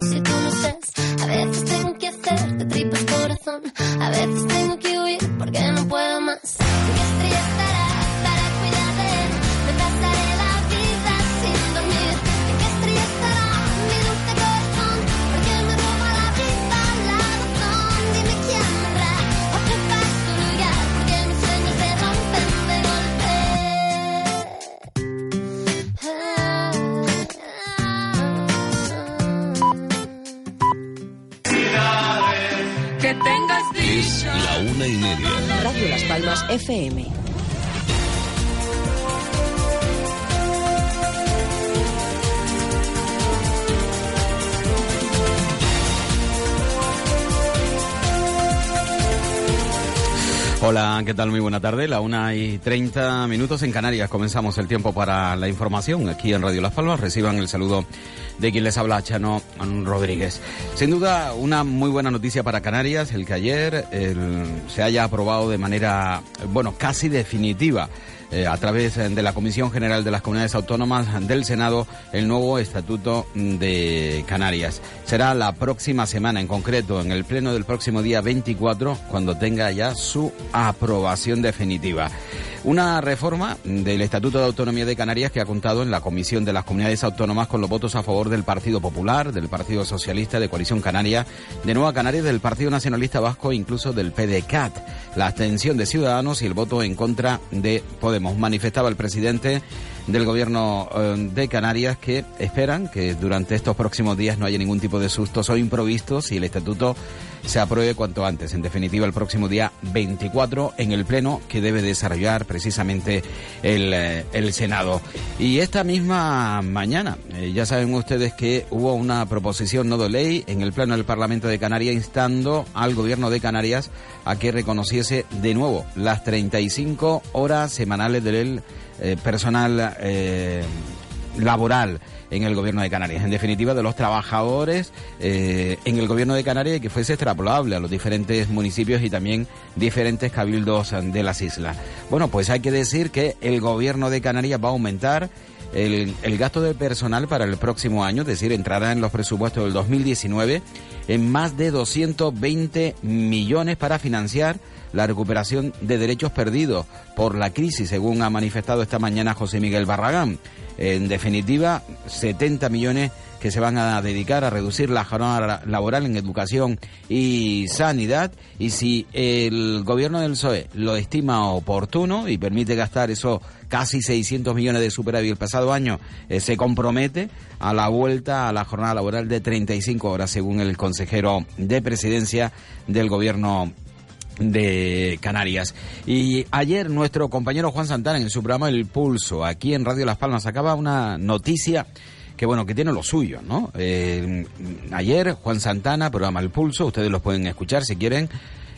Si tú no estás, a veces tengo que hacerte tripas corazón, a veces tengo que huir porque no puedo más. ¿En qué estrella estarás dicha. La una y media. Radio Las Palmas FM. Hola, ¿qué tal? Muy buena tarde. La una y treinta minutos en Canarias. Comenzamos el tiempo para la información aquí en Radio Las Palmas. Reciban el saludo de quien les habla, Chano Rodríguez. Sin duda, una muy buena noticia para Canarias, el que ayer se haya aprobado de manera, bueno, casi definitiva eh, a través de la Comisión General de las Comunidades Autónomas del Senado el nuevo Estatuto de Canarias. Será la próxima semana, en concreto, en el pleno del próximo día 24, cuando tenga ya su aprobación definitiva. Una reforma del Estatuto de Autonomía de Canarias que ha contado en la Comisión de las Comunidades Autónomas con los votos a favor del Partido Popular, del Partido Socialista, de Coalición Canaria, de Nueva Canarias, del Partido Nacionalista Vasco e incluso del PDCAT. La abstención de Ciudadanos y el voto en contra de Podemos. Manifestaba el presidente del gobierno eh, de Canarias que esperan que durante estos próximos días no haya ningún tipo de sustos o improvistos y el estatuto se apruebe cuanto antes. En definitiva, el próximo día 24 en el Pleno que debe desarrollar precisamente el, eh, el Senado. Y esta misma mañana, eh, ya saben ustedes que hubo una proposición no de ley en el Pleno del Parlamento de Canarias instando al gobierno de Canarias a que reconociese de nuevo las 35 horas semanales del eh, personal laboral en el gobierno de Canarias, en definitiva de los trabajadores eh, en el gobierno de Canarias y que fuese extrapolable a los diferentes municipios y también diferentes cabildos de las islas. Bueno, pues hay que decir que el gobierno de Canarias va a aumentar el, el, gasto de personal para el próximo año, es decir, entrará en los presupuestos del 2019 en más de 220 millones para financiar la recuperación de derechos perdidos por la crisis, según ha manifestado esta mañana José Miguel Barragán. En definitiva, 70 millones que se van a dedicar a reducir la jornada laboral en educación y sanidad. Y si el gobierno del PSOE lo estima oportuno y permite gastar esos casi 600 millones de superávit el pasado año, eh, se compromete a la vuelta a la jornada laboral de 35 horas, según el consejero de presidencia del gobierno de Canarias. Y ayer nuestro compañero Juan Santana en su programa El Pulso, aquí en Radio Las Palmas, sacaba una noticia que bueno, que tiene lo suyo, ¿no? Eh, ayer Juan Santana, programa El Pulso, ustedes los pueden escuchar si quieren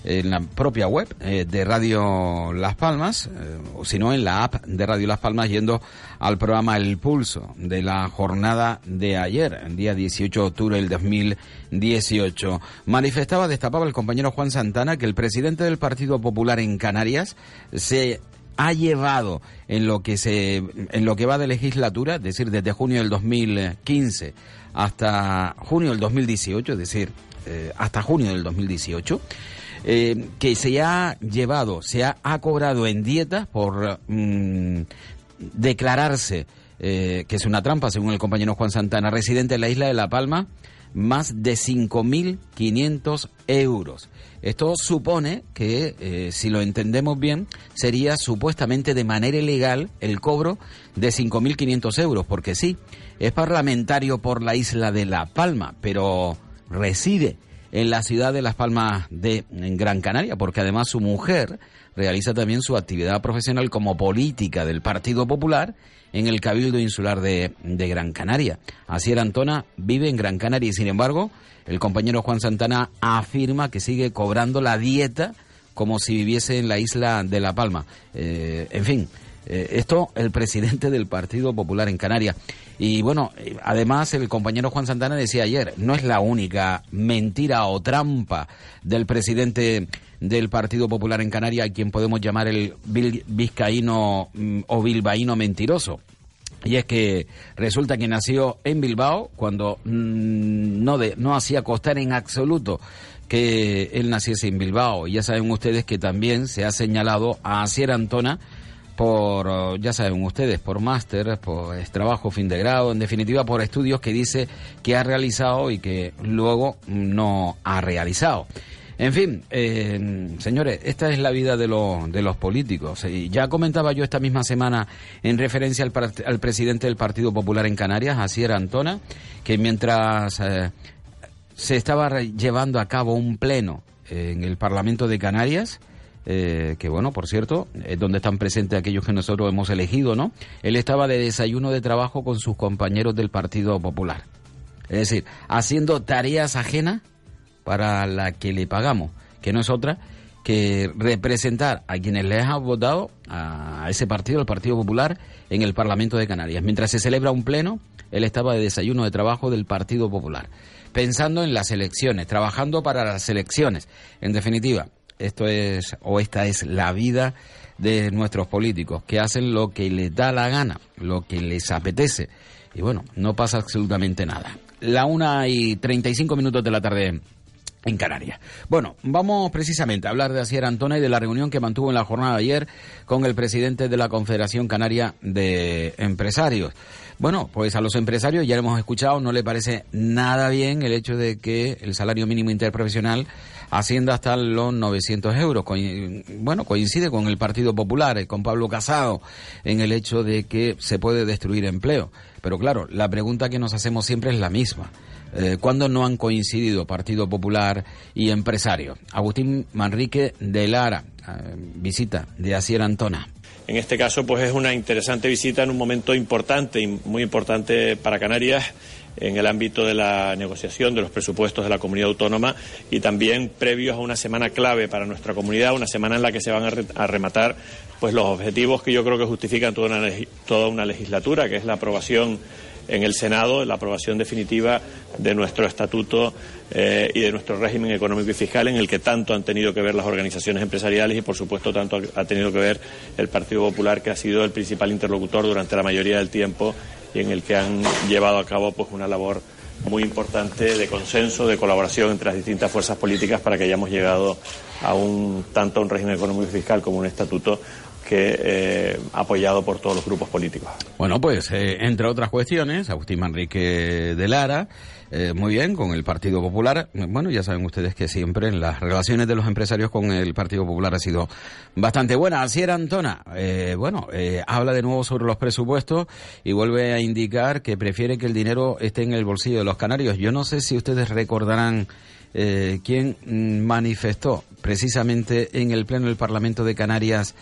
en la propia web eh, de Radio Las Palmas, eh, o si no en la app de Radio Las Palmas, yendo al programa El Pulso de la jornada de ayer, el día 18 de octubre del 2018. Manifestaba, destapaba el compañero Juan Santana que el presidente del Partido Popular en Canarias se ha llevado en lo que se en lo que va de legislatura, es decir, desde junio del 2015 hasta junio del 2018, es decir, eh, hasta junio del 2018, eh, que se ha llevado, se ha, cobrado en dietas por mm, declararse, eh, que es una trampa, según el compañero Juan Santana, residente en la isla de La Palma, más de 5.500 euros. Esto supone que, eh, si lo entendemos bien, sería supuestamente de manera ilegal el cobro de 5.500 euros, porque sí, es parlamentario por la isla de La Palma, pero reside en la ciudad de Las Palmas de Gran Canaria, porque además su mujer realiza también su actividad profesional como política del Partido Popular en el Cabildo Insular de, Gran Canaria. Asier Antona vive en Gran Canaria y sin embargo el compañero Juan Santana afirma que sigue cobrando la dieta como si viviese en la isla de La Palma. Eh, en fin, eh, esto el presidente del Partido Popular en Canarias. Y bueno, eh, además el compañero Juan Santana decía ayer, no es la única mentira o trampa del presidente del Partido Popular en Canarias, a quien podemos llamar el vizcaíno mm, o bilbaíno mentiroso. Y es que resulta que nació en Bilbao cuando mm, no, de, no hacía costar en absoluto que él naciese en Bilbao. Ya saben ustedes que también se ha señalado a Asier Antona por, ya saben ustedes, por máster, por trabajo fin de grado, en definitiva por estudios que dice que ha realizado y que luego no ha realizado. En fin, eh, señores, esta es la vida de, de los políticos. Y ya comentaba yo esta misma semana en referencia al, al presidente del Partido Popular en Canarias, Asier Antona, que mientras eh, se estaba llevando a cabo un pleno en el Parlamento de Canarias, eh, que bueno, por cierto, es donde están presentes aquellos que nosotros hemos elegido, ¿no? Él estaba de desayuno de trabajo con sus compañeros del Partido Popular. Es decir, haciendo tareas ajenas para la que le pagamos, que no es otra que representar a quienes les han votado a ese partido, el Partido Popular, en el Parlamento de Canarias. Mientras se celebra un pleno, él estaba de desayuno de trabajo del Partido Popular, pensando en las elecciones, trabajando para las elecciones. En definitiva, esto es o esta es la vida de nuestros políticos, que hacen lo que les da la gana, lo que les apetece. Y bueno, no pasa absolutamente nada. La una y treinta y cinco minutos de la tarde en Canarias. Bueno, vamos precisamente a hablar de Asier Antona y de la reunión que mantuvo en la jornada de ayer con el presidente de la Confederación Canaria de Empresarios. Bueno, pues a los empresarios, ya hemos escuchado, no le parece nada bien el hecho de que el salario mínimo interprofesional ascienda hasta los 900 euros. Bueno, coincide con el Partido Popular, eh, con Pablo Casado, en el hecho de que se puede destruir empleo. Pero claro, la pregunta que nos hacemos siempre es la misma. Eh, ¿Cuándo no han coincidido Partido Popular y empresario? Agustín Manrique de Lara, eh, visita de Asier Antona. En este caso, pues es una interesante visita en un momento importante y muy importante para Canarias en el ámbito de la negociación de los presupuestos de la comunidad autónoma y también previos a una semana clave para nuestra comunidad, una semana en la que se van a, rematar pues los objetivos que yo creo que justifican toda una, toda una legislatura, que es la aprobación en el Senado la aprobación definitiva de nuestro estatuto eh, y de nuestro régimen económico y fiscal en el que tanto han tenido que ver las organizaciones empresariales y por supuesto tanto ha tenido que ver el Partido Popular que ha sido el principal interlocutor durante la mayoría del tiempo y en el que han llevado a cabo pues una labor muy importante de consenso, de colaboración entre las distintas fuerzas políticas para que hayamos llegado a un tanto a un régimen económico y fiscal como un estatuto que eh, apoyado por todos los grupos políticos. Bueno, pues eh, entre otras cuestiones, Agustín Manrique de Lara, eh, muy bien, con el Partido Popular. Bueno, ya saben ustedes que siempre en las relaciones de los empresarios con el Partido Popular ha sido bastante buena. Así era Antona. bueno, habla de nuevo sobre los presupuestos y vuelve a indicar que prefiere que el dinero esté en el bolsillo de los canarios. Yo no sé si ustedes recordarán quién mm, manifestó precisamente en el Pleno del Parlamento de Canarias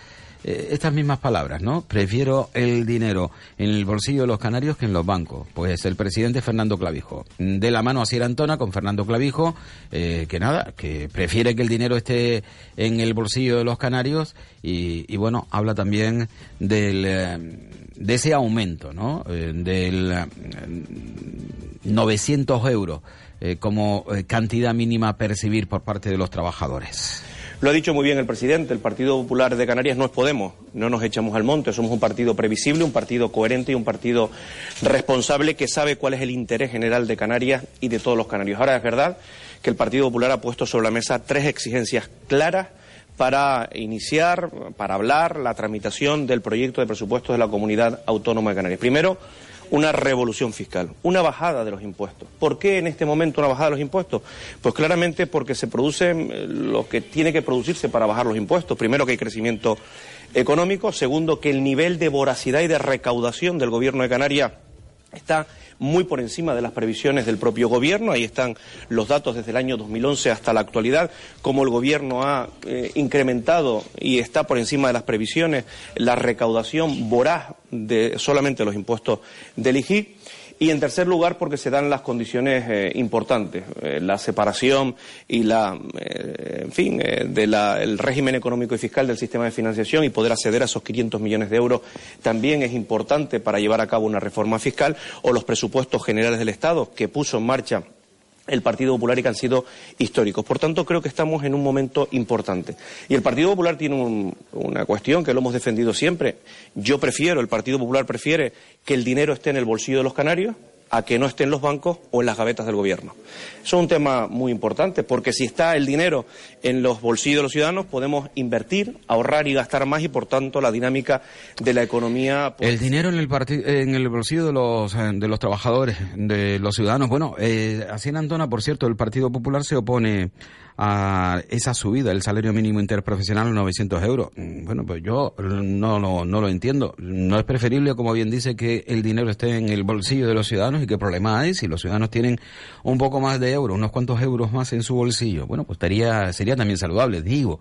eh, estas mismas palabras, ¿no? Prefiero el dinero en el bolsillo de los canarios que en los bancos. Pues el presidente Fernando Clavijo. De la mano a Sierra Antona con Fernando Clavijo, eh, que nada, que prefiere que el dinero esté en el bolsillo de los canarios y, bueno, habla también del, eh, de ese aumento, ¿no? del 900 euros como cantidad mínima a percibir por parte de los trabajadores. Lo ha dicho muy bien el presidente, el Partido Popular de Canarias no es Podemos, no nos echamos al monte, somos un partido previsible, un partido coherente y un partido responsable que sabe cuál es el interés general de Canarias y de todos los canarios. Ahora es verdad que el Partido Popular ha puesto sobre la mesa tres exigencias claras para iniciar, para hablar la tramitación del proyecto de presupuestos de la Comunidad Autónoma de Canarias. Primero, una revolución fiscal, una bajada de los impuestos. ¿Por qué en este momento una bajada de los impuestos? Pues claramente porque se produce eh, lo que tiene que producirse para bajar los impuestos. Primero que hay crecimiento económico, segundo que el nivel de voracidad y de recaudación del gobierno de Canarias está muy por encima de las previsiones del propio gobierno. Ahí están los datos desde el año 2011 hasta la actualidad, cómo el gobierno ha eh, incrementado y está por encima de las previsiones la recaudación voraz de solamente los impuestos del IGI. Y en tercer lugar, porque se dan las condiciones eh, importantes, eh, la separación y la, eh, en fin, del régimen económico y fiscal del sistema de financiación y poder acceder a esos 500 millones de euros también es importante para llevar a cabo una reforma fiscal o los presupuestos generales del Estado que puso en marcha el Partido Popular y que han sido históricos. Por tanto, creo que estamos en un momento importante. Y el Partido Popular tiene una cuestión que lo hemos defendido siempre. Yo prefiero, el Partido Popular prefiere que el dinero esté en el bolsillo de los canarios a que no esté en los bancos o en las gavetas del gobierno. Eso es un tema muy importante, porque si está el dinero en los bolsillos de los ciudadanos, podemos invertir, ahorrar y gastar más y, por tanto, la dinámica de la economía. Pues, el dinero en el, en el bolsillo de los, eh, de los trabajadores, de los ciudadanos. Bueno, eh, así en Antona, por cierto, el Partido Popular se opone a esa subida del salario mínimo interprofesional a 900 euros. Mm, bueno, pues yo no, no, no lo entiendo. No es preferible, como bien dice, que el dinero esté en el bolsillo de los ciudadanos y qué problema hay si los ciudadanos tienen un poco más de euros, unos cuantos euros más en su bolsillo. Bueno, pues estaría, sería también saludable, digo.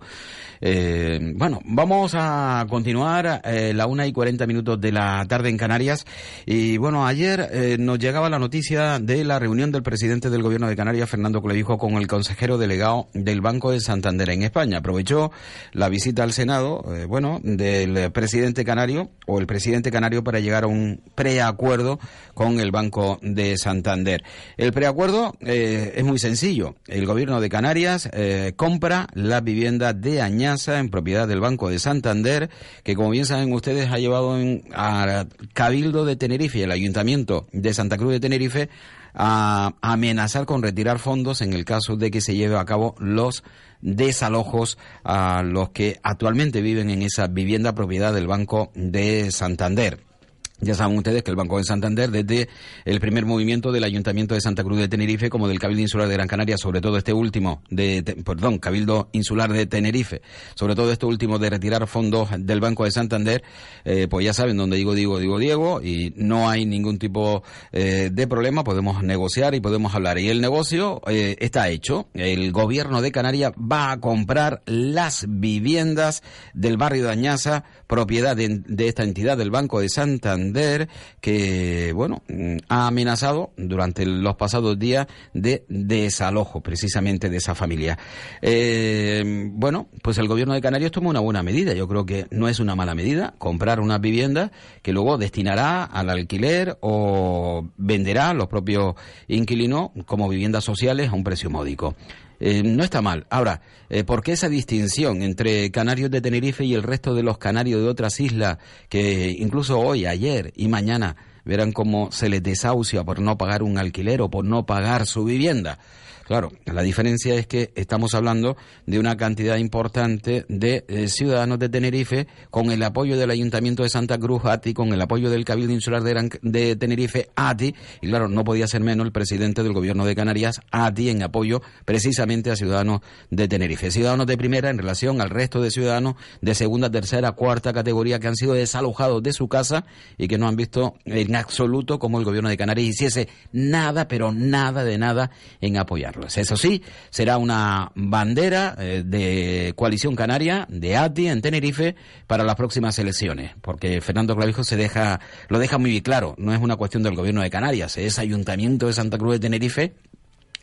Eh, bueno, vamos a continuar eh, la una y cuarenta minutos de la tarde en Canarias. Y bueno, ayer eh, nos llegaba la noticia de la reunión del presidente del gobierno de Canarias, Fernando Clevijo, con el consejero delegado del Banco de Santander en España. Aprovechó la visita al Senado, eh, bueno, del presidente canario o el presidente canario para llegar a un preacuerdo con el Banco de Santander. El preacuerdo eh, es muy sencillo. El gobierno de Canarias compra la vivienda de Añada en propiedad del Banco de Santander, que como bien saben ustedes ha llevado en, a Cabildo de Tenerife el Ayuntamiento de Santa Cruz de Tenerife a amenazar con retirar fondos en el caso de que se lleve a cabo los desalojos a los que actualmente viven en esa vivienda propiedad del Banco de Santander. Ya saben ustedes que el Banco de Santander, desde el primer movimiento del Ayuntamiento de Santa Cruz de Tenerife, como del Cabildo Insular de Gran Canaria, sobre todo este último, de, perdón, Cabildo Insular de Tenerife, sobre todo este último de retirar fondos del Banco de Santander, eh, pues ya saben, donde digo, digo, digo, Diego, y no hay ningún tipo eh, de problema, podemos negociar y podemos hablar. Y el negocio eh, está hecho. El gobierno de Canarias va a comprar las viviendas del barrio de Añaza, propiedad de, de esta entidad del Banco de Santander que, bueno, ha amenazado durante los pasados días de desalojo precisamente de esa familia. Eh, bueno, pues el gobierno de Canarias tomó una buena medida. Yo creo que no es una mala medida comprar una vivienda que luego destinará al alquiler o venderá a los propios inquilinos como viviendas sociales a un precio módico. Eh, no está mal. Ahora, eh, ¿por qué esa distinción entre canarios de Tenerife y el resto de los canarios de otras islas que incluso hoy, ayer y mañana verán cómo se les desahucia por no pagar un alquiler o por no pagar su vivienda? Claro, la diferencia es que estamos hablando de una cantidad importante de eh, ciudadanos de Tenerife con el apoyo del Ayuntamiento de Santa Cruz, ATI, con el apoyo del Cabildo Insular de, Tenerife, ATI, y claro, no podía ser menos el presidente del Gobierno de Canarias, ATI, en apoyo precisamente a ciudadanos de Tenerife. Ciudadanos de primera en relación al resto de ciudadanos de segunda, tercera, cuarta categoría que han sido desalojados de su casa y que no han visto en absoluto cómo el Gobierno de Canarias hiciese nada, pero nada de nada en apoyarlo. Eso sí, será una bandera eh, de coalición canaria, de ATI en Tenerife, para las próximas elecciones, porque Fernando Clavijo se deja, lo deja muy claro, no es una cuestión del gobierno de Canarias, es Ayuntamiento de Santa Cruz de Tenerife,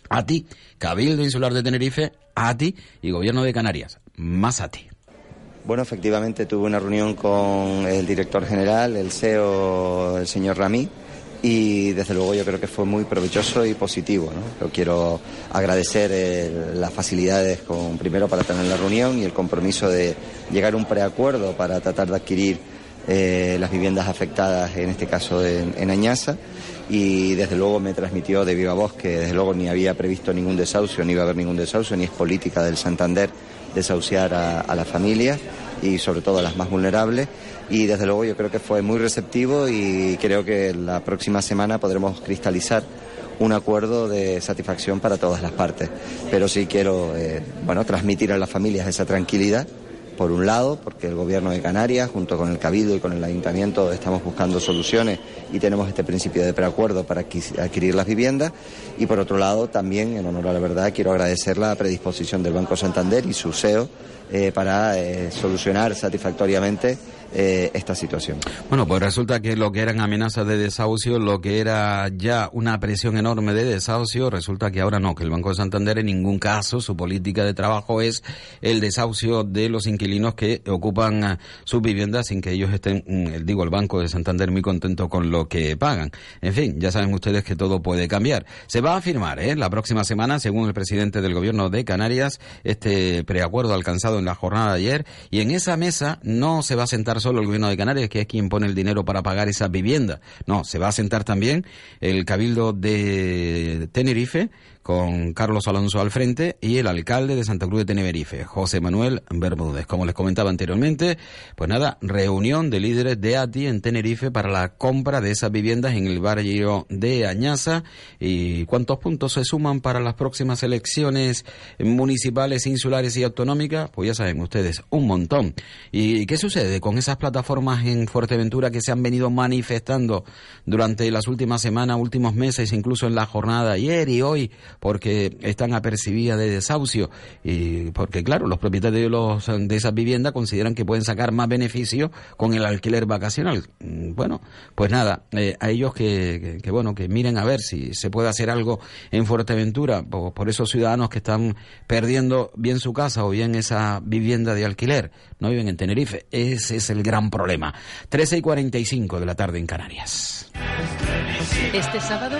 ATI, Cabildo Insular de Tenerife, ATI y Gobierno de Canarias, más ATI. Bueno, efectivamente tuve una reunión con el director general, el CEO, el señor Ramí, y desde luego yo creo que fue muy provechoso y positivo. ¿no? Yo quiero agradecer las facilidades con, primero para tener la reunión y el compromiso de llegar a un preacuerdo para tratar de adquirir eh, las viviendas afectadas, en este caso en, Añaza, y desde luego me transmitió de viva voz que desde luego ni había previsto ningún desahucio, ni iba a haber ningún desahucio, ni es política del Santander desahuciar a, a las familias y sobre todo a las más vulnerables y desde luego yo creo que fue muy receptivo y creo que la próxima semana podremos cristalizar un acuerdo de satisfacción para todas las partes. Pero sí quiero eh, bueno, transmitir a las familias esa tranquilidad por un lado, porque el Gobierno de Canarias, junto con el Cabildo y con el Ayuntamiento, estamos buscando soluciones y tenemos este principio de preacuerdo para adquirir las viviendas. Y por otro lado, también, en honor a la verdad, quiero agradecer la predisposición del Banco Santander y su CEO eh, para eh, solucionar satisfactoriamente eh, esta situación. Bueno, pues resulta que lo que eran amenazas de desahucio, lo que era ya una presión enorme de desahucio, resulta que ahora no, que el Banco de Santander en ningún caso su política de trabajo es el desahucio de los inquilinos que ocupan ah, sus viviendas sin que ellos estén, mm, digo, el Banco de Santander muy contento con lo que pagan. En fin, ya saben ustedes que todo puede cambiar. Se va a firmar ¿eh? la próxima semana, según el presidente del Gobierno de Canarias, este preacuerdo alcanzado en la jornada de ayer y en esa mesa no se va a sentar solo el gobierno de Canarias, que es quien pone el dinero para pagar esa vivienda. No, se va a sentar también el Cabildo de Tenerife, con Carlos Alonso al frente y el alcalde de Santa Cruz de Tenerife, José Manuel Bermúdez. Como les comentaba anteriormente, pues nada, reunión de líderes de ATI en Tenerife para la compra de esas viviendas en el barrio de Añaza y cuántos puntos se suman para las próximas elecciones municipales, insulares y autonómicas, pues ya saben ustedes, un montón. ¿Y qué sucede con esas plataformas en Fuerteventura que se han venido manifestando durante las últimas semanas, últimos meses, incluso en la jornada ayer y hoy? Porque están apercibidas de desahucio y porque claro, los propietarios de, los, de esas viviendas consideran que pueden sacar más beneficio con el alquiler vacacional. Mm, bueno, pues nada, eh, a ellos que, bueno, que miren a ver si se puede hacer algo en Fuerteventura por, por esos ciudadanos que están perdiendo bien su casa o bien esa vivienda de alquiler, no viven en Tenerife. Ese es el gran problema. 13 y 45 de la tarde en Canarias. Este sábado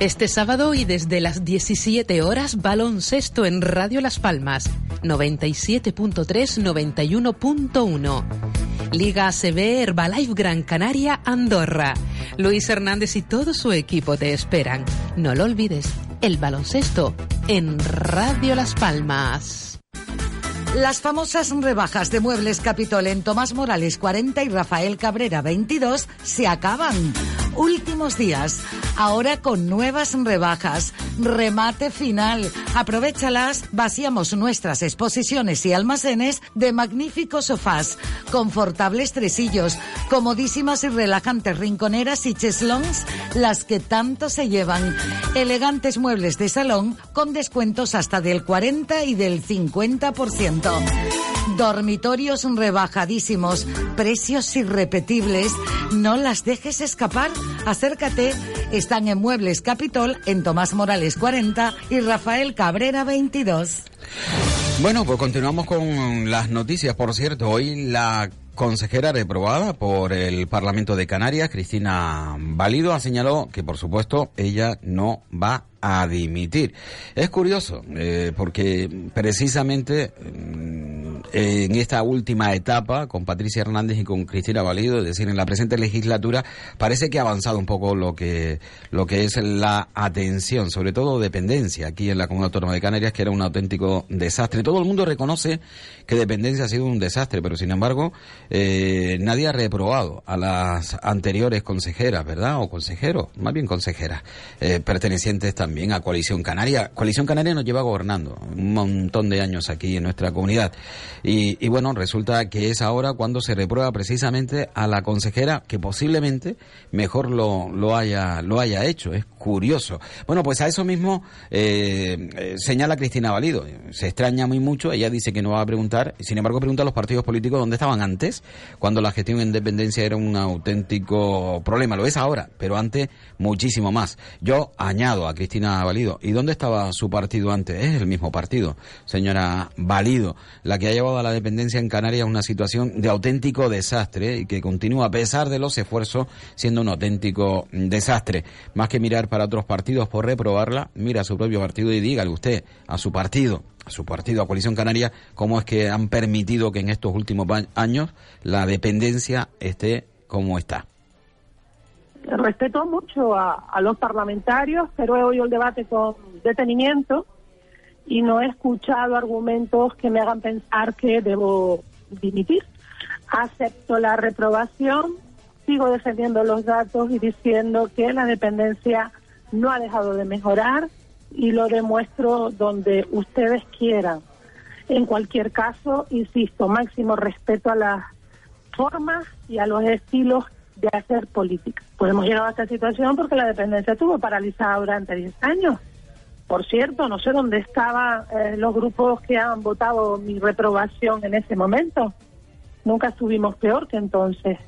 este sábado y desde las 17 horas, baloncesto en Radio Las Palmas, 97.3, 91.1. Liga ACB Herbalife Gran Canaria, Andorra. Luis Hernández y todo su equipo te esperan. No lo olvides, el baloncesto en Radio Las Palmas. Las famosas rebajas de Muebles Capitol en Tomás Morales 40 y Rafael Cabrera 22 se acaban. Últimos días, ahora con nuevas rebajas. Remate final. Aprovechalas, vaciamos nuestras exposiciones y almacenes de magníficos sofás, confortables tresillos, comodísimas y relajantes rinconeras y cheslons, las que tanto se llevan. Elegantes muebles de salón con descuentos hasta del 40 y del 50%. Dormitorios rebajadísimos, precios irrepetibles. No las dejes escapar. Acércate. Están en Muebles Capitol, en Tomás Morales 40 y Rafael Cabrera 22. Bueno, pues continuamos con las noticias. Por cierto, hoy la consejera reprobada por el Parlamento de Canarias, Cristina Válido, ha señalado que, por supuesto, ella no va a dimitir. Es curioso, eh, porque precisamente mm, en esta última etapa, con Patricia Hernández y con Cristina Valido, es decir, en la presente legislatura, parece que ha avanzado un poco lo que, lo que es la atención, sobre todo dependencia, aquí en la Comunidad Autónoma de Canarias, que era un auténtico desastre. Todo el mundo reconoce que dependencia ha sido un desastre, pero sin embargo, eh, nadie ha reprobado a las anteriores consejeras, ¿verdad? O consejeros, más bien consejeras, eh, pertenecientes también también a Coalición Canaria. Coalición Canaria nos lleva gobernando un montón de años aquí en nuestra comunidad. Y, bueno, resulta que es ahora cuando se reprueba precisamente a la consejera que posiblemente mejor lo, lo, haya, lo haya hecho. Es curioso. Bueno, pues a eso mismo eh, eh, señala Cristina Valido. Se extraña muy mucho. Ella dice que no va a preguntar. Sin embargo, pregunta a los partidos políticos dónde estaban antes, cuando la gestión en dependencia era un auténtico problema. Lo es ahora, pero antes muchísimo más. Yo añado a Cristina Valido. ¿Y dónde estaba su partido antes? Es el mismo partido, señora Valido, la que ha llevado a la dependencia en Canarias una situación de auténtico desastre y que continúa a pesar de los esfuerzos siendo un auténtico desastre. Más que mirar para otros partidos por reprobarla, mira a su propio partido y dígale usted a su partido a su partido, a Coalición Canaria, cómo es que han permitido que en estos últimos años la dependencia esté como está respeto mucho a, los parlamentarios, pero he oído el debate con detenimiento y no he escuchado argumentos que me hagan pensar que debo dimitir. Acepto la reprobación, sigo defendiendo los datos y diciendo que la dependencia no ha dejado de mejorar y lo demuestro donde ustedes quieran. En cualquier caso, insisto, máximo respeto a las formas y a los estilos de hacer política. Pues hemos llegado a esta situación porque la dependencia estuvo paralizada durante 10 años. Por cierto, no sé dónde estaban eh, los grupos que han votado mi reprobación en ese momento. Nunca estuvimos peor que entonces.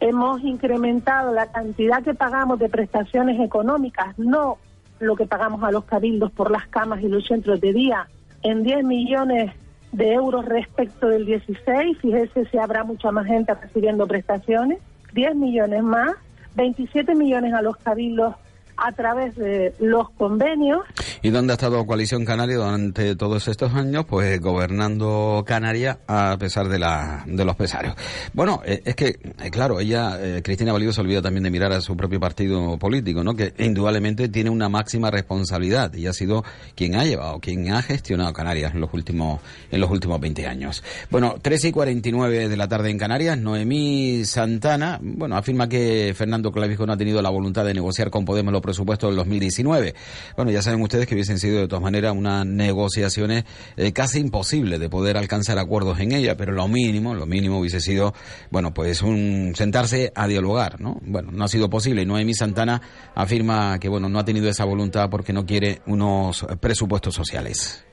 Hemos incrementado la cantidad que pagamos de prestaciones económicas, no lo que pagamos a los cabildos por las camas y los centros de día, en 10 millones de euros respecto del 16. Fíjese si habrá mucha más gente recibiendo prestaciones. 10 millones más, 27 millones a los cabildos a través de los convenios. ¿Y dónde ha estado Coalición Canaria durante todos estos años? Pues gobernando Canarias a pesar de, la, de los pesarios. Bueno, eh, es que, eh, claro, ella, eh, Cristina Valido, se olvida también de mirar a su propio partido político, ¿no? Que indudablemente tiene una máxima responsabilidad y ha sido quien ha llevado, quien ha gestionado Canarias en los últimos, en los últimos 20 años. Bueno, 13 y 49 de la tarde en Canarias, Noemí Santana, bueno, afirma que Fernando Clavijo no ha tenido la voluntad de negociar con Podemos lo presupuesto del 2019. Bueno, ya saben ustedes que hubiesen sido de todas maneras unas negociaciones eh, casi imposibles de poder alcanzar acuerdos en ella, pero lo mínimo, lo mínimo hubiese sido, bueno, pues un sentarse a dialogar, ¿no? Bueno, no ha sido posible y Noemí Santana afirma que, bueno, no ha tenido esa voluntad porque no quiere unos presupuestos sociales.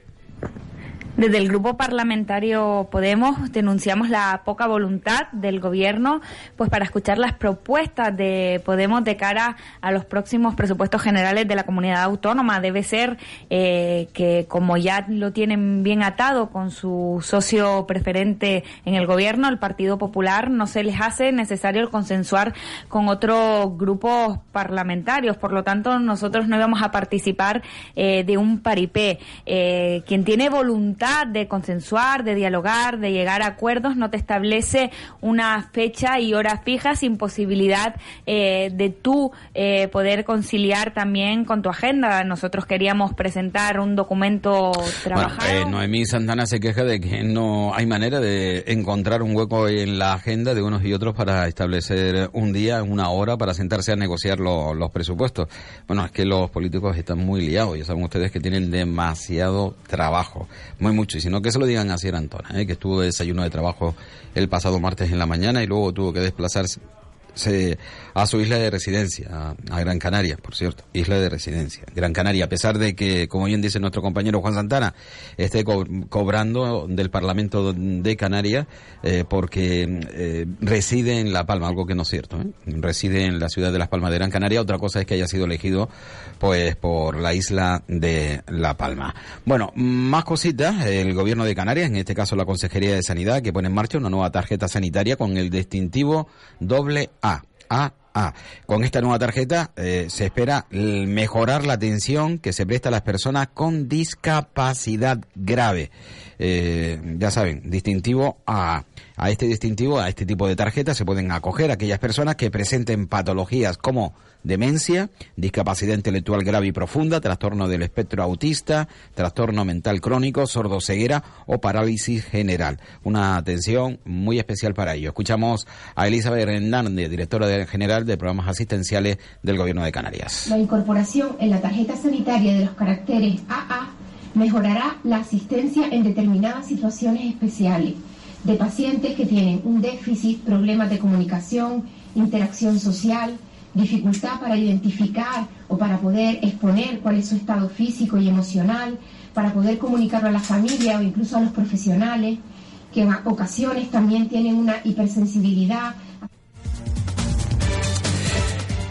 Desde el grupo parlamentario Podemos denunciamos la poca voluntad del gobierno pues para escuchar las propuestas de Podemos de cara a los próximos presupuestos generales de la comunidad autónoma. Debe ser eh, que como ya lo tienen bien atado con su socio preferente en el gobierno, el Partido Popular, no se les hace necesario el consensuar con otros grupos parlamentarios. Por lo tanto, nosotros no íbamos a participar eh, de un paripé. Eh, quien tiene voluntad de consensuar, de dialogar, de llegar a acuerdos, no te establece una fecha y hora fija sin posibilidad eh, de tú eh, poder conciliar también con tu agenda. Nosotros queríamos presentar un documento trabajado. Bueno, eh, Noemí Santana se queja de que no hay manera de encontrar un hueco en la agenda de unos y otros para establecer un día, una hora para sentarse a negociar los presupuestos. Bueno, es que los políticos están muy liados, ya saben ustedes que tienen demasiado trabajo, muy mucho, y si no que se lo digan a Sierra Antona, ¿eh? que estuvo de desayuno de trabajo el pasado martes en la mañana y luego tuvo que desplazarse a su isla de residencia, a, Gran Canaria, por cierto, isla de residencia, Gran Canaria, a pesar de que, como bien dice nuestro compañero Juan Santana, esté cobrando del Parlamento de Canarias eh, porque eh, reside en La Palma, algo que no es cierto, ¿eh? reside en la ciudad de Las Palmas de Gran Canaria, otra cosa es que haya sido elegido pues por la isla de La Palma. Bueno, más cositas, el gobierno de Canarias, en este caso la Consejería de Sanidad, que pone en marcha una nueva tarjeta sanitaria con el distintivo doble A a, A. Con esta nueva tarjeta eh, se espera mejorar la atención que se presta a las personas con discapacidad grave. Eh, ya saben, distintivo A. A este distintivo, a este tipo de tarjeta se pueden acoger aquellas personas que presenten patologías como demencia, discapacidad intelectual grave y profunda, trastorno del espectro autista, trastorno mental crónico, sordoceguera o parálisis general. Una atención muy especial para ello. Escuchamos a Elizabeth Hernández, directora general de programas asistenciales del Gobierno de Canarias. La incorporación en la tarjeta sanitaria de los caracteres AA mejorará la asistencia en determinadas situaciones especiales de pacientes que tienen un déficit, problemas de comunicación, interacción social, dificultad para identificar o para poder exponer cuál es su estado físico y emocional, para poder comunicarlo a la familia o incluso a los profesionales, que en ocasiones también tienen una hipersensibilidad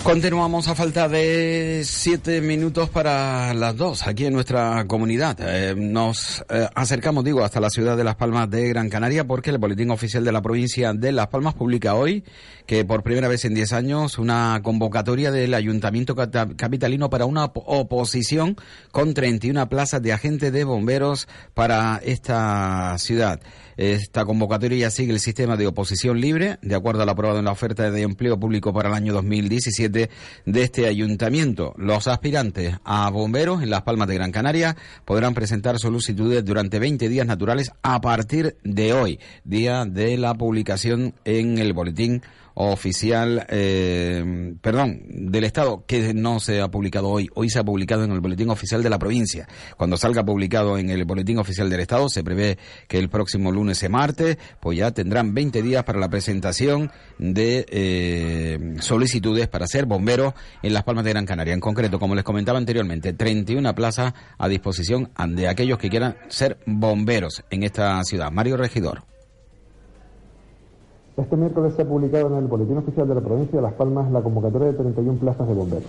Continuamos a falta de siete minutos para las dos aquí en nuestra comunidad. Eh, nos eh, acercamos, digo, hasta la ciudad de Las Palmas de Gran Canaria porque el Boletín Oficial de la provincia de Las Palmas publica hoy que por primera vez en diez años una convocatoria del Ayuntamiento Capitalino para una oposición con 31 plazas de agentes de bomberos para esta ciudad. Esta convocatoria sigue el sistema de oposición libre, de acuerdo a lo aprobado en la oferta de empleo público para el año 2017 de este ayuntamiento. Los aspirantes a bomberos en Las Palmas de Gran Canaria podrán presentar solicitudes durante 20 días naturales a partir de hoy, día de la publicación en el boletín oficial, eh, perdón, del Estado, que no se ha publicado hoy. Hoy se ha publicado en el Boletín Oficial de la provincia. Cuando salga publicado en el Boletín Oficial del Estado, se prevé que el próximo lunes y martes, pues ya tendrán 20 días para la presentación de eh, solicitudes para ser bomberos en Las Palmas de Gran Canaria. En concreto, como les comentaba anteriormente, 31 plazas a disposición de aquellos que quieran ser bomberos en esta ciudad. Mario Regidor. Este miércoles se ha publicado en el Boletín Oficial de la Provincia de Las Palmas la convocatoria de 31 plazas de bomberos.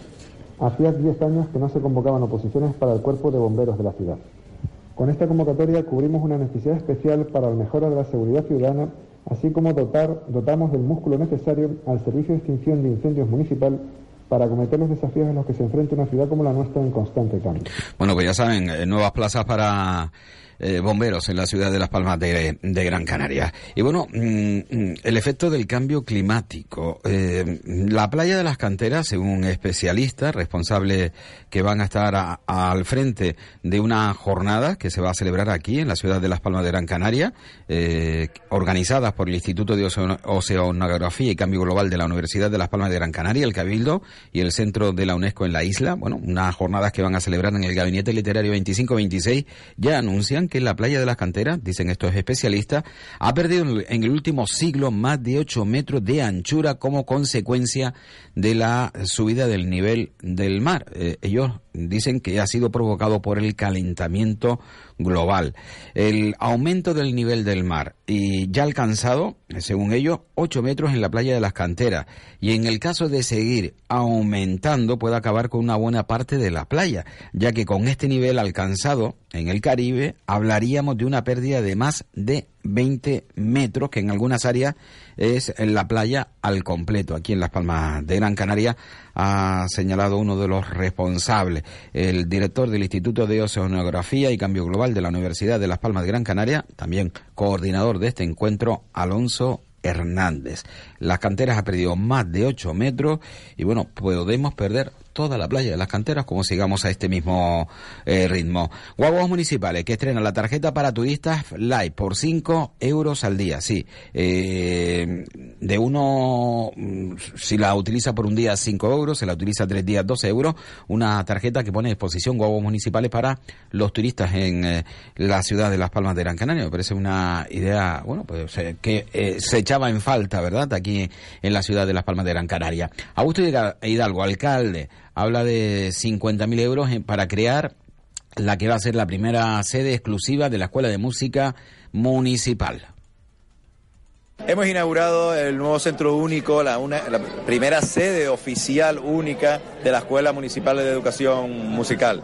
Hacía 10 años que no se convocaban oposiciones para el cuerpo de bomberos de la ciudad. Con esta convocatoria cubrimos una necesidad especial para la mejora de la seguridad ciudadana, así como dotar, dotamos del músculo necesario al Servicio de Extinción de Incendios Municipal para acometer los desafíos en los que se enfrenta una ciudad como la nuestra en constante cambio. Bueno, pues ya saben, eh, nuevas plazas para eh, bomberos en la ciudad de Las Palmas de, Gran Canaria. Y bueno, mm, mm, el efecto del cambio climático. Eh, la playa de las canteras, según especialistas responsables que van a estar al frente de una jornada que se va a celebrar aquí en la ciudad de Las Palmas de Gran Canaria, organizadas por el Instituto de Oceanografía y Cambio Global de la Universidad de Las Palmas de Gran Canaria, el Cabildo y el Centro de la UNESCO en la isla. Bueno, unas jornadas que van a celebrar en el Gabinete Literario 25-26 ya anuncian que la playa de las canteras, dicen estos especialistas, ha perdido en el último siglo más de 8 metros de anchura como consecuencia de la subida del nivel del mar. Eh, ellos dicen que ha sido provocado por el calentamiento global. El aumento del nivel del mar y ya alcanzado, según ellos, 8 metros en la playa de las canteras. Y en el caso de seguir aumentando, puede acabar con una buena parte de la playa, ya que con este nivel alcanzado en el Caribe hablaríamos de una pérdida de más de 20 metros, que en algunas áreas es en la playa al completo. Aquí en Las Palmas de Gran Canaria ha señalado uno de los responsables, el director del Instituto de Oceanografía y Cambio Global de la Universidad de Las Palmas de Gran Canaria, también coordinador de este encuentro, Alonso Hernández. Las canteras ha perdido más de 8 metros y bueno, podemos perder toda la playa de las canteras como sigamos a este mismo eh, ritmo. Guaguas municipales que estrenan la tarjeta para turistas Live por 5 euros al día, sí. Eh, de uno, mm, si la utiliza por un día 5 euros, se la utiliza tres días 12 euros. Una tarjeta que pone a disposición guaguas municipales para los turistas en eh, la ciudad de Las Palmas de Gran Canaria. Me parece una idea, bueno, pues que se echaba en falta, ¿verdad? Aquí en la ciudad de Las Palmas de Gran Canaria. Augusto Hidalgo, alcalde, habla de 50.000 euros para crear la que va a ser la primera sede exclusiva de la Escuela de Música Municipal. Hemos inaugurado el nuevo centro único, la, la, primera sede oficial única de la Escuela Municipal de Educación Musical.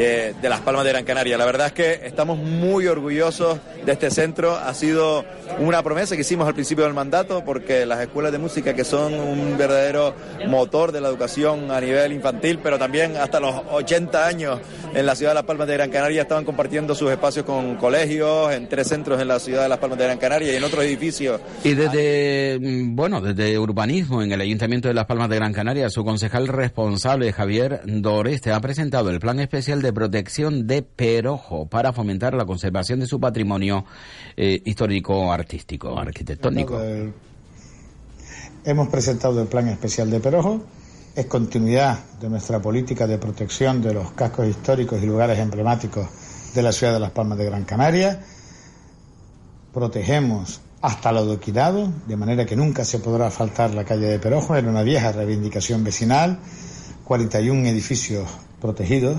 Eh, de Las Palmas de Gran Canaria. La verdad es que estamos muy orgullosos de este centro. Ha sido una promesa que hicimos al principio del mandato porque las escuelas de música que son un verdadero motor de la educación a nivel infantil, pero también hasta los 80 años en la ciudad de Las Palmas de Gran Canaria estaban compartiendo sus espacios con colegios, en tres centros en la ciudad de Las Palmas de Gran Canaria y en otros edificios. Y desde, mm, bueno, desde urbanismo en el Ayuntamiento de Las Palmas de Gran Canaria, su concejal responsable, Javier Doreste, ha presentado el plan especial de protección de Perojo para fomentar la conservación de su patrimonio eh, histórico, artístico, arquitectónico. Hemos presentado el Plan Especial de Perojo. Es continuidad de nuestra política de protección de los cascos históricos y lugares emblemáticos de la ciudad de Las Palmas de Gran Canaria. Protegemos hasta lo adoquinado, de manera que nunca se podrá faltar la calle de Perojo. Era una vieja reivindicación vecinal, 41 edificios protegidos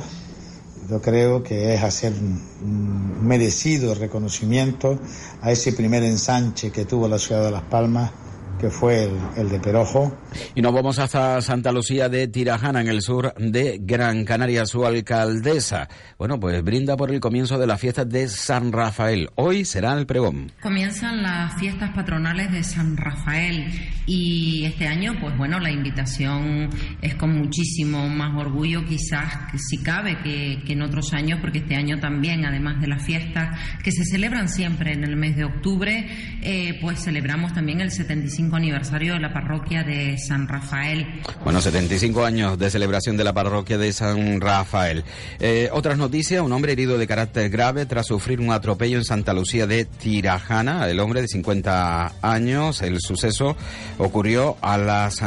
yo creo que es hacer un merecido reconocimiento a ese primer ensanche que tuvo la ciudad de Las Palmas que fue el, de Perojo. Y nos vamos hasta Santa Lucía de Tirajana, en el sur de Gran Canaria, su alcaldesa. Bueno, pues brinda por el comienzo de las fiestas de San Rafael. Hoy será el pregón. Comienzan las fiestas patronales de San Rafael y este año, pues bueno, la invitación es con muchísimo más orgullo, quizás si cabe, que, en otros años, porque este año también, además de las fiestas que se celebran siempre en el mes de octubre, eh, pues celebramos también el 75 75 aniversario de la parroquia de San Rafael. Bueno, 75 años de celebración de la parroquia de San Rafael. Eh, otras noticias, un hombre herido de carácter grave tras sufrir un atropello en Santa Lucía de Tirajana. El hombre de 50 años, el suceso ocurrió a las...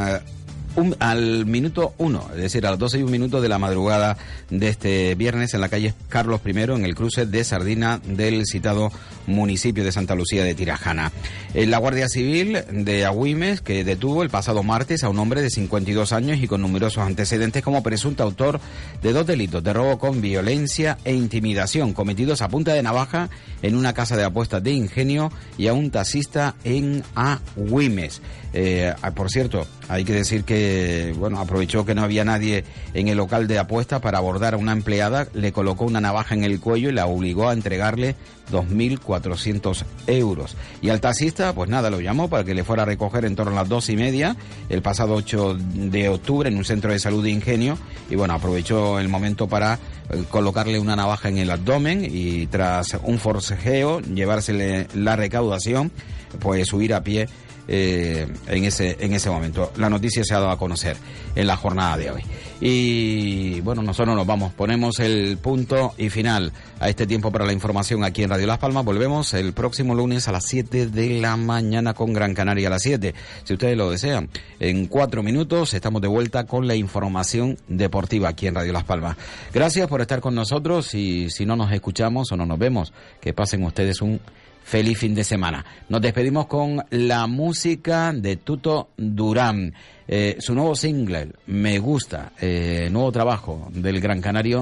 un- al minuto uno, es decir, a las 12 y un minuto de la madrugada de este viernes en la calle Carlos I, en el cruce de Sardina del citado municipio de Santa Lucía de Tirajana. Eh, La Guardia Civil de Agüimes, que detuvo el pasado martes a un hombre de 52 años y con numerosos antecedentes como presunto autor de dos delitos de robo con violencia e intimidación cometidos a punta de navaja en una casa de apuestas de Ingenio y a un taxista en Agüimes. Eh, ah, por cierto, hay que decir que, bueno, aprovechó que no había nadie en el local de apuestas para abordar a una empleada, le colocó una navaja en el cuello y la obligó a entregarle 2.400 euros. Y al taxista, pues nada, lo llamó para que le fuera a recoger en torno a las dos y media el pasado 8 de octubre en un centro de salud de Ingenio y bueno, aprovechó el momento para eh, colocarle una navaja en el abdomen y tras un forcejeo llevársele la recaudación, pues huir a pie eh, en ese en ese momento. La noticia se ha dado a conocer en la jornada de hoy. Y bueno, nosotros nos vamos, ponemos el punto y final a este tiempo para la información aquí en Radio Las Palmas. Volvemos el próximo lunes a las 7 de la mañana con Gran Canaria a las 7, si ustedes lo desean. En cuatro minutos estamos de vuelta con la información deportiva aquí en Radio Las Palmas. Gracias por estar con nosotros y si no nos escuchamos o no nos vemos, que pasen ustedes un feliz fin de semana. Nos despedimos con la música de Tuto Durán. Eh, su nuevo single, Me Gusta, eh, nuevo trabajo del Gran Canario